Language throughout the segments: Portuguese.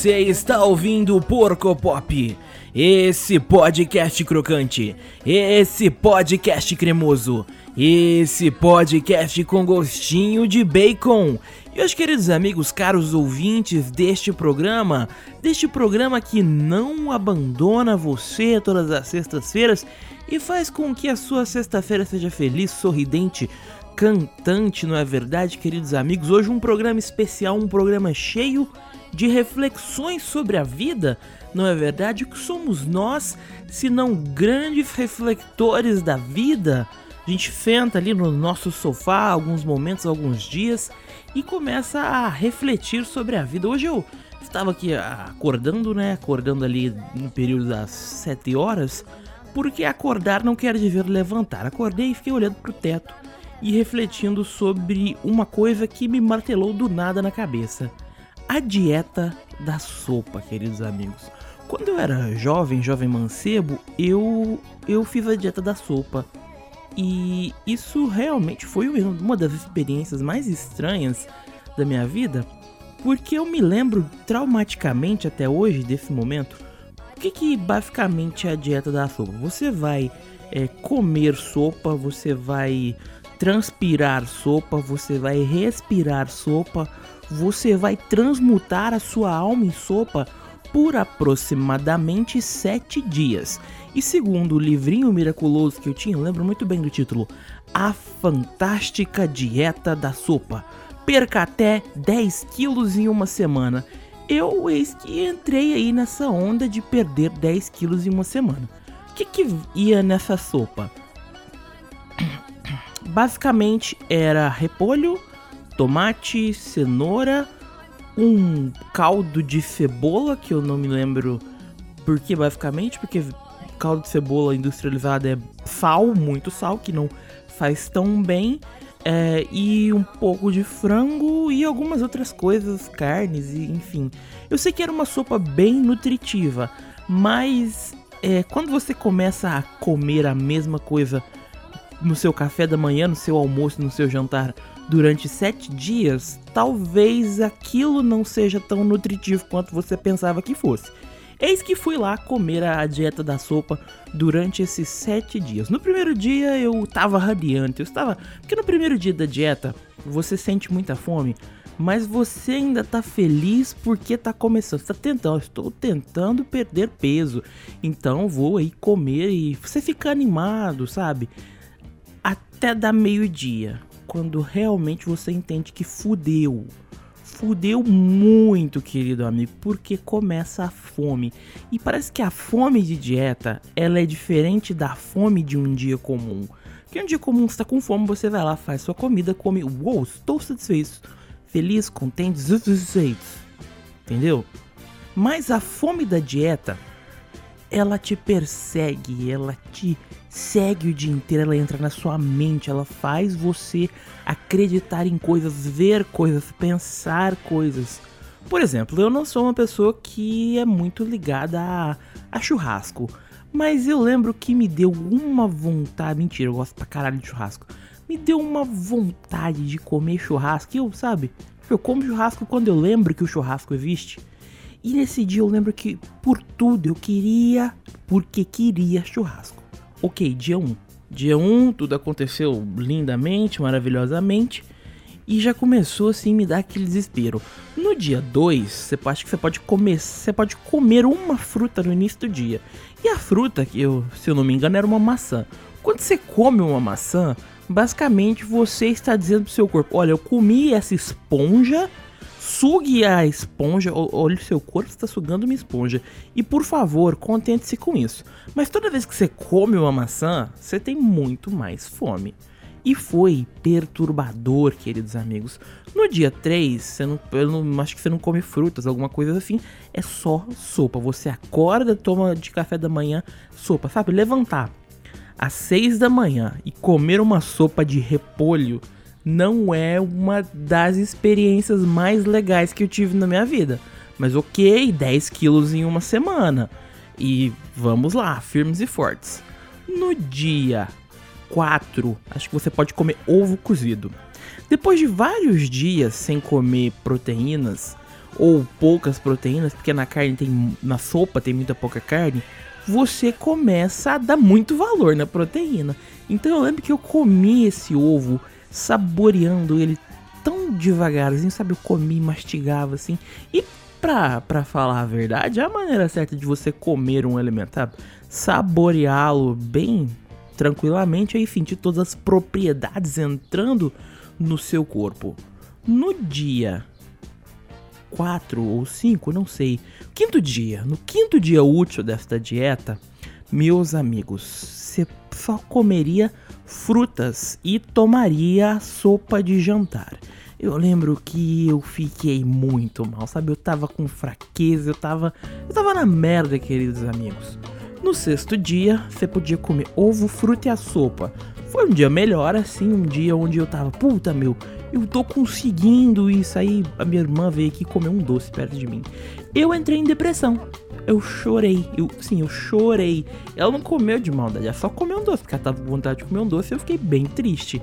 Você está ouvindo o Porco Pop, esse podcast crocante, esse podcast cremoso, esse podcast com gostinho de bacon. E os queridos amigos, caros ouvintes deste programa, deste programa que não abandona você todas as sextas-feiras e faz com que a sua sexta-feira seja feliz, sorridente, cantante, não é verdade, queridos amigos? Hoje um programa especial, um programa cheio de reflexões sobre a vida, não é verdade? O que somos nós, se não grandes reflectores da vida? A gente senta ali no nosso sofá alguns momentos, alguns dias e começa a refletir sobre a vida. Hoje eu estava aqui acordando, né? Acordando ali no período das 7 horas, porque acordar não quer dizer levantar. Acordei e fiquei olhando pro teto e refletindo sobre uma coisa que me martelou do nada na cabeça a dieta da sopa, queridos amigos. Quando eu era jovem, jovem mancebo, eu eu fiz a dieta da sopa. E isso realmente foi uma das experiências mais estranhas da minha vida, porque eu me lembro traumaticamente até hoje desse momento. O que, que basicamente é a dieta da sopa? Você vai é, comer sopa, você vai transpirar sopa, você vai respirar sopa, você vai transmutar a sua alma em sopa por aproximadamente 7 dias. E segundo o livrinho miraculoso que eu tinha, eu lembro muito bem do título, A Fantástica Dieta da Sopa. Perca até 10 quilos em uma semana. Eu eis que entrei aí nessa onda de perder 10 quilos em uma semana. O que, que ia nessa sopa? Basicamente era repolho, tomate, cenoura, um caldo de cebola, que eu não me lembro por que basicamente, porque caldo de cebola industrializado é sal, muito sal, que não faz tão bem. É, e um pouco de frango e algumas outras coisas, carnes e enfim. Eu sei que era uma sopa bem nutritiva, mas é, quando você começa a comer a mesma coisa no seu café da manhã, no seu almoço, no seu jantar durante sete dias, talvez aquilo não seja tão nutritivo quanto você pensava que fosse. Eis que fui lá comer a dieta da sopa durante esses sete dias. No primeiro dia eu tava radiante, eu estava. Porque no primeiro dia da dieta você sente muita fome, mas você ainda tá feliz porque tá começando. Você tá tentando, estou tentando perder peso, então vou aí comer e você fica animado, sabe? Até dar meio-dia quando realmente você entende que fudeu. Fudeu muito, querido amigo, porque começa a fome. E parece que a fome de dieta, ela é diferente da fome de um dia comum. Que um dia comum você tá com fome, você vai lá, faz sua comida, come, uou, estou satisfeito, feliz, contente, satisfeito. Entendeu? Mas a fome da dieta, ela te persegue, ela te segue o dia inteiro, ela entra na sua mente, ela faz você acreditar em coisas, ver coisas, pensar coisas. Por exemplo, eu não sou uma pessoa que é muito ligada a, a churrasco, mas eu lembro que me deu uma vontade, mentira, eu gosto pra caralho de churrasco. Me deu uma vontade de comer churrasco, eu, sabe? Eu como churrasco quando eu lembro que o churrasco existe. E nesse dia eu lembro que por tudo eu queria, porque queria churrasco. Ok, dia 1. Dia 1, tudo aconteceu lindamente, maravilhosamente. E já começou assim me dar aquele desespero. No dia 2, você pode que você pode comer, você pode comer uma fruta no início do dia. E a fruta, que eu, se eu não me engano, era uma maçã. Quando você come uma maçã, basicamente você está dizendo pro seu corpo: "Olha, eu comi essa esponja Sugue a esponja, olhe o seu corpo está sugando uma esponja. E por favor, contente-se com isso. Mas toda vez que você come uma maçã, você tem muito mais fome. E foi perturbador, queridos amigos. No dia 3, você não, eu não, acho que você não come frutas, alguma coisa assim. É só sopa. Você acorda, toma de café da manhã sopa, sabe? Levantar às 6 da manhã e comer uma sopa de repolho não é uma das experiências mais legais que eu tive na minha vida. Mas ok, 10 quilos em uma semana. E vamos lá, firmes e fortes. No dia 4, acho que você pode comer ovo cozido. Depois de vários dias sem comer proteínas, ou poucas proteínas, porque na carne tem na sopa tem muita pouca carne, você começa a dar muito valor na proteína. Então eu lembro que eu comi esse ovo saboreando ele tão devagarzinho, sabe? Eu comi, mastigava assim. E pra, pra falar a verdade, a maneira certa de você comer um alimento, sabe? Saboreá-lo bem tranquilamente e sentir todas as propriedades entrando no seu corpo. No dia 4 ou 5, não sei. Quinto dia, no quinto dia útil desta dieta, meus amigos, você só comeria frutas e tomaria sopa de jantar. Eu lembro que eu fiquei muito mal, sabe? Eu tava com fraqueza, eu tava. Eu tava na merda, queridos amigos. No sexto dia, você podia comer ovo, fruta e a sopa. Foi um dia melhor, assim, um dia onde eu tava, puta meu, eu tô conseguindo isso. Aí a minha irmã veio aqui comer um doce perto de mim. Eu entrei em depressão. Eu chorei. Eu, sim, eu chorei. Ela não comeu de maldade, ela só comeu um doce, porque ela tava com vontade de comer um doce e eu fiquei bem triste.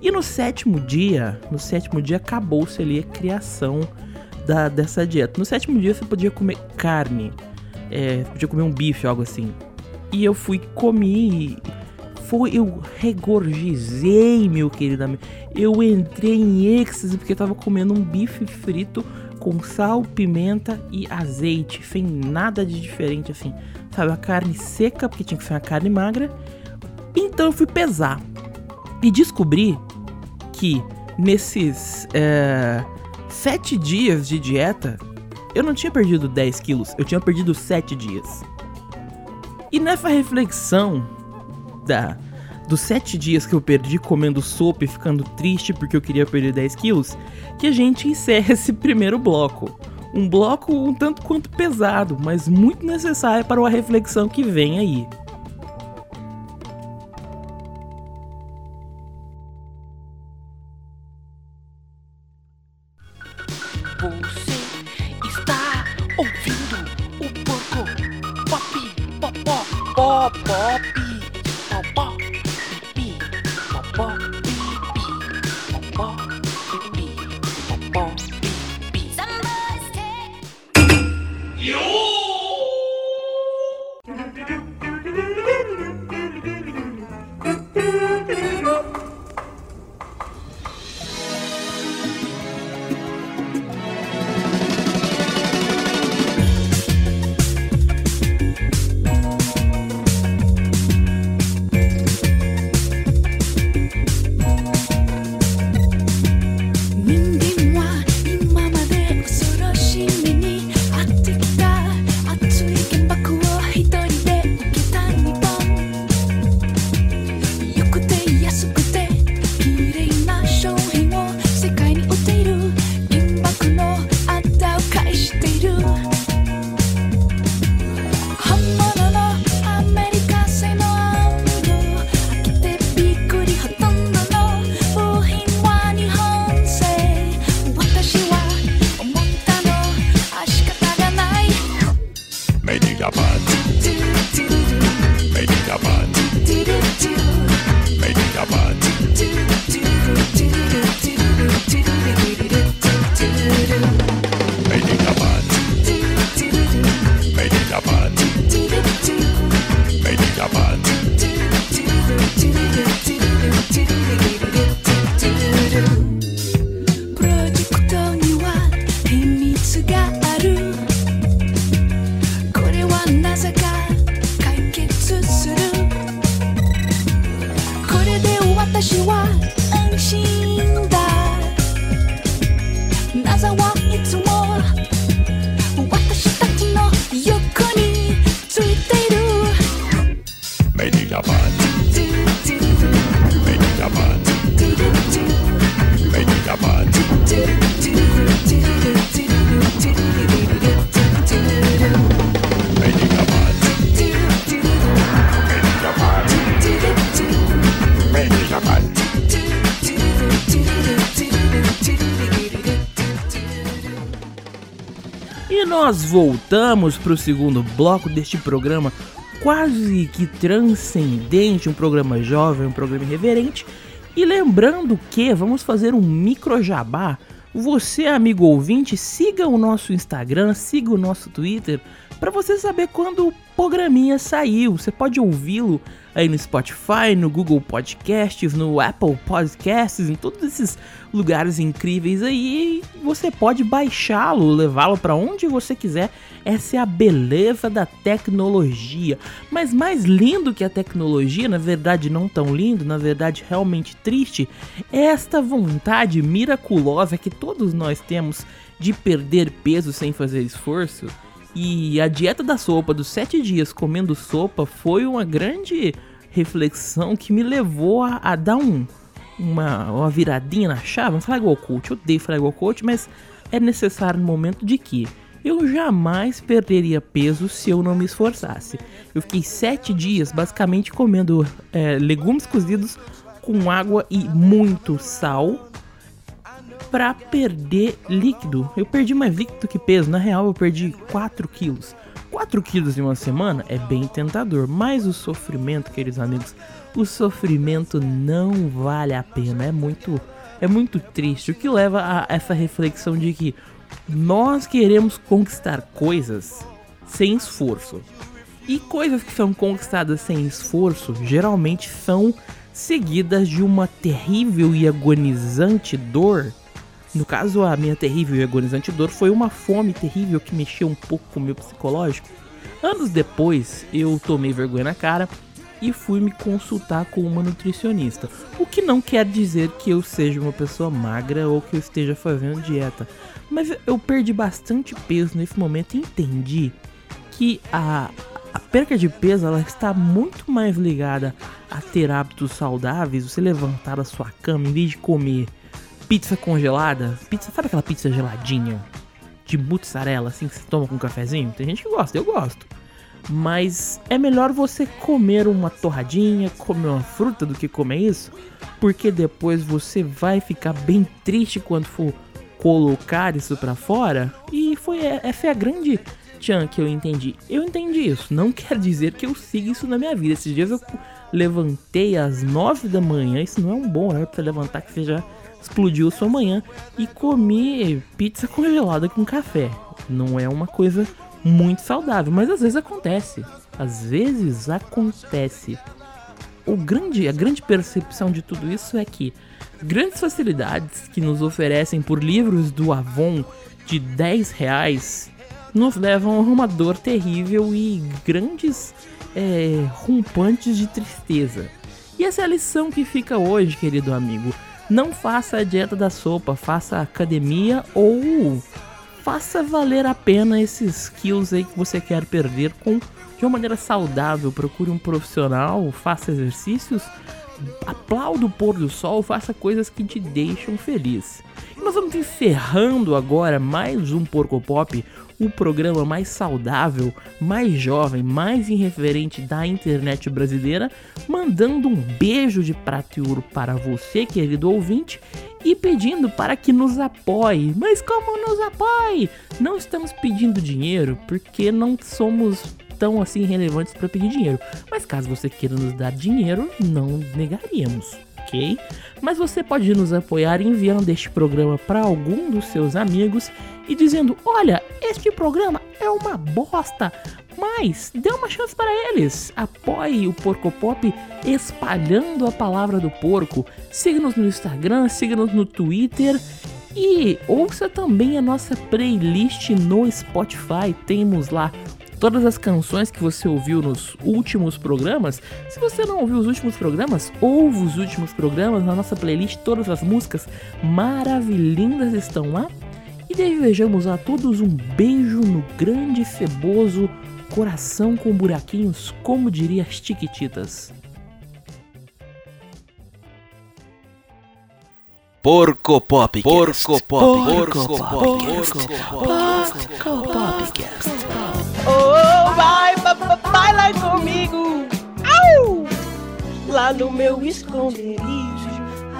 E no sétimo dia, no sétimo dia acabou-se ali a criação da, dessa dieta. No sétimo dia você podia comer carne, é, podia comer um bife, algo assim. E eu fui comi foi, eu regorgizei, meu querido amigo. Eu entrei em êxtase porque eu tava comendo um bife frito com sal, pimenta e azeite, sem nada de diferente assim. Sabe, a carne seca, porque tinha que ser uma carne magra. Então eu fui pesar e descobri que nesses é, sete dias de dieta eu não tinha perdido 10 quilos, eu tinha perdido 7 dias. E nessa reflexão da, dos 7 dias que eu perdi comendo sopa e ficando triste porque eu queria perder 10 quilos, que a gente encerra esse primeiro bloco. Um bloco um tanto quanto pesado, mas muito necessário para uma reflexão que vem aí. Nós voltamos para o segundo bloco deste programa quase que transcendente, um programa jovem, um programa irreverente. E lembrando que vamos fazer um micro jabá Você, amigo ouvinte, siga o nosso Instagram, siga o nosso Twitter, para você saber quando o programinha saiu. Você pode ouvi-lo aí no Spotify, no Google Podcasts, no Apple Podcasts, em todos esses lugares incríveis aí. Você pode baixá-lo, levá-lo para onde você quiser. Essa é a beleza da tecnologia. Mas mais lindo que a tecnologia, na verdade não tão lindo, na verdade realmente triste, é esta vontade miraculosa que todos nós temos de perder peso sem fazer esforço. E a dieta da sopa dos sete dias comendo sopa foi uma grande reflexão que me levou a, a dar um, uma, uma viradinha na chave. Não falar coach, eu odeio falar igual coach, mas é necessário no momento de que eu jamais perderia peso se eu não me esforçasse. Eu fiquei sete dias basicamente comendo é, legumes cozidos com água e muito sal para perder líquido. Eu perdi mais líquido que peso. Na real, eu perdi 4 quilos. 4 quilos em uma semana é bem tentador, mas o sofrimento, queridos amigos, o sofrimento não vale a pena. É muito, é muito triste. O que leva a essa reflexão de que nós queremos conquistar coisas sem esforço. E coisas que são conquistadas sem esforço geralmente são seguidas de uma terrível e agonizante dor no caso, a minha terrível e agonizante dor foi uma fome terrível que mexeu um pouco com o meu psicológico. Anos depois, eu tomei vergonha na cara e fui me consultar com uma nutricionista. O que não quer dizer que eu seja uma pessoa magra ou que eu esteja fazendo dieta. Mas eu perdi bastante peso nesse momento e entendi que a, a perca de peso ela está muito mais ligada a ter hábitos saudáveis, você levantar da sua cama em vez de comer pizza congelada. Pizza, sabe aquela pizza geladinha? De mussarela, assim, que você toma com um cafezinho? Tem gente que gosta, eu gosto. Mas é melhor você comer uma torradinha, comer uma fruta do que comer isso, porque depois você vai ficar bem triste quando for colocar isso para fora. E foi essa é a grande tchan que eu entendi. Eu entendi isso. Não quer dizer que eu siga isso na minha vida. Esses dias eu levantei às 9 da manhã. Isso não é um bom horário para levantar que seja explodiu sua manhã e comer pizza congelada com café. Não é uma coisa muito saudável, mas às vezes acontece. Às vezes acontece. O grande, a grande percepção de tudo isso é que grandes facilidades que nos oferecem por livros do Avon de 10 reais nos levam a uma dor terrível e grandes é, rompantes de tristeza. E essa é a lição que fica hoje, querido amigo não faça a dieta da sopa, faça academia ou faça valer a pena esses quilos aí que você quer perder com de uma maneira saudável. Procure um profissional, faça exercícios, aplaude o pôr do sol, faça coisas que te deixam feliz. E nós vamos encerrando agora mais um Porco Pop, o programa mais saudável, mais jovem, mais irreverente da internet brasileira, mandando um beijo de prata e ouro para você, querido ouvinte, e pedindo para que nos apoie. Mas como nos apoie? Não estamos pedindo dinheiro porque não somos tão assim relevantes para pedir dinheiro. Mas caso você queira nos dar dinheiro, não negaríamos ok? Mas você pode nos apoiar enviando este programa para algum dos seus amigos e dizendo: Olha, este programa é uma bosta, mas dê uma chance para eles. Apoie o Porco Pop espalhando a palavra do porco. Siga-nos no Instagram, siga-nos no Twitter. E ouça também a nossa playlist no Spotify. Temos lá todas as canções que você ouviu nos últimos programas. Se você não ouviu os últimos programas, ouve os últimos programas na nossa playlist. Todas as músicas maravilhindas estão lá. E desejamos a todos um beijo no grande ceboso coração com buraquinhos, como diria as Tiquititas. Porco Pop. Porco Pop. Porco Pop. Porco Popcast. Oh, vai, vai, vai lá comigo. Au! Lá no meu esconderijo.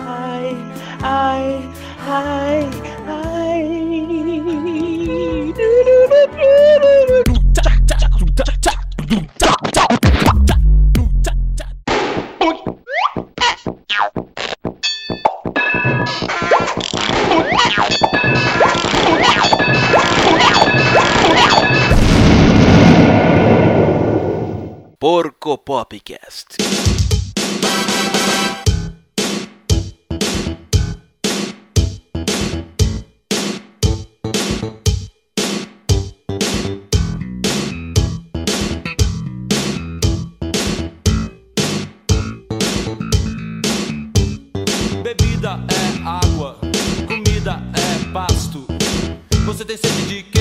Ai, ai, ai, ai. Popcast. Bebida é água, comida é pasto. Você tem sede de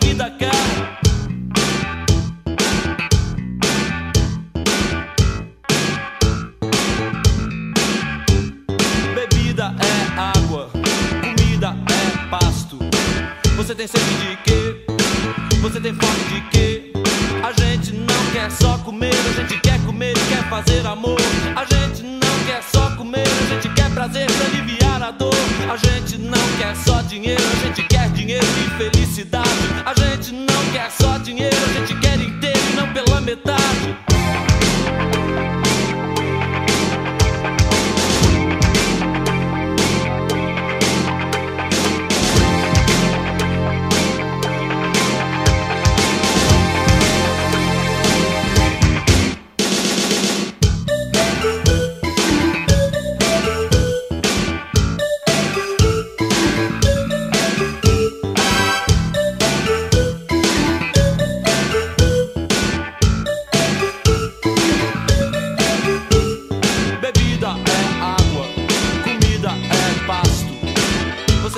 vida quer. Thank you.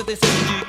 this energy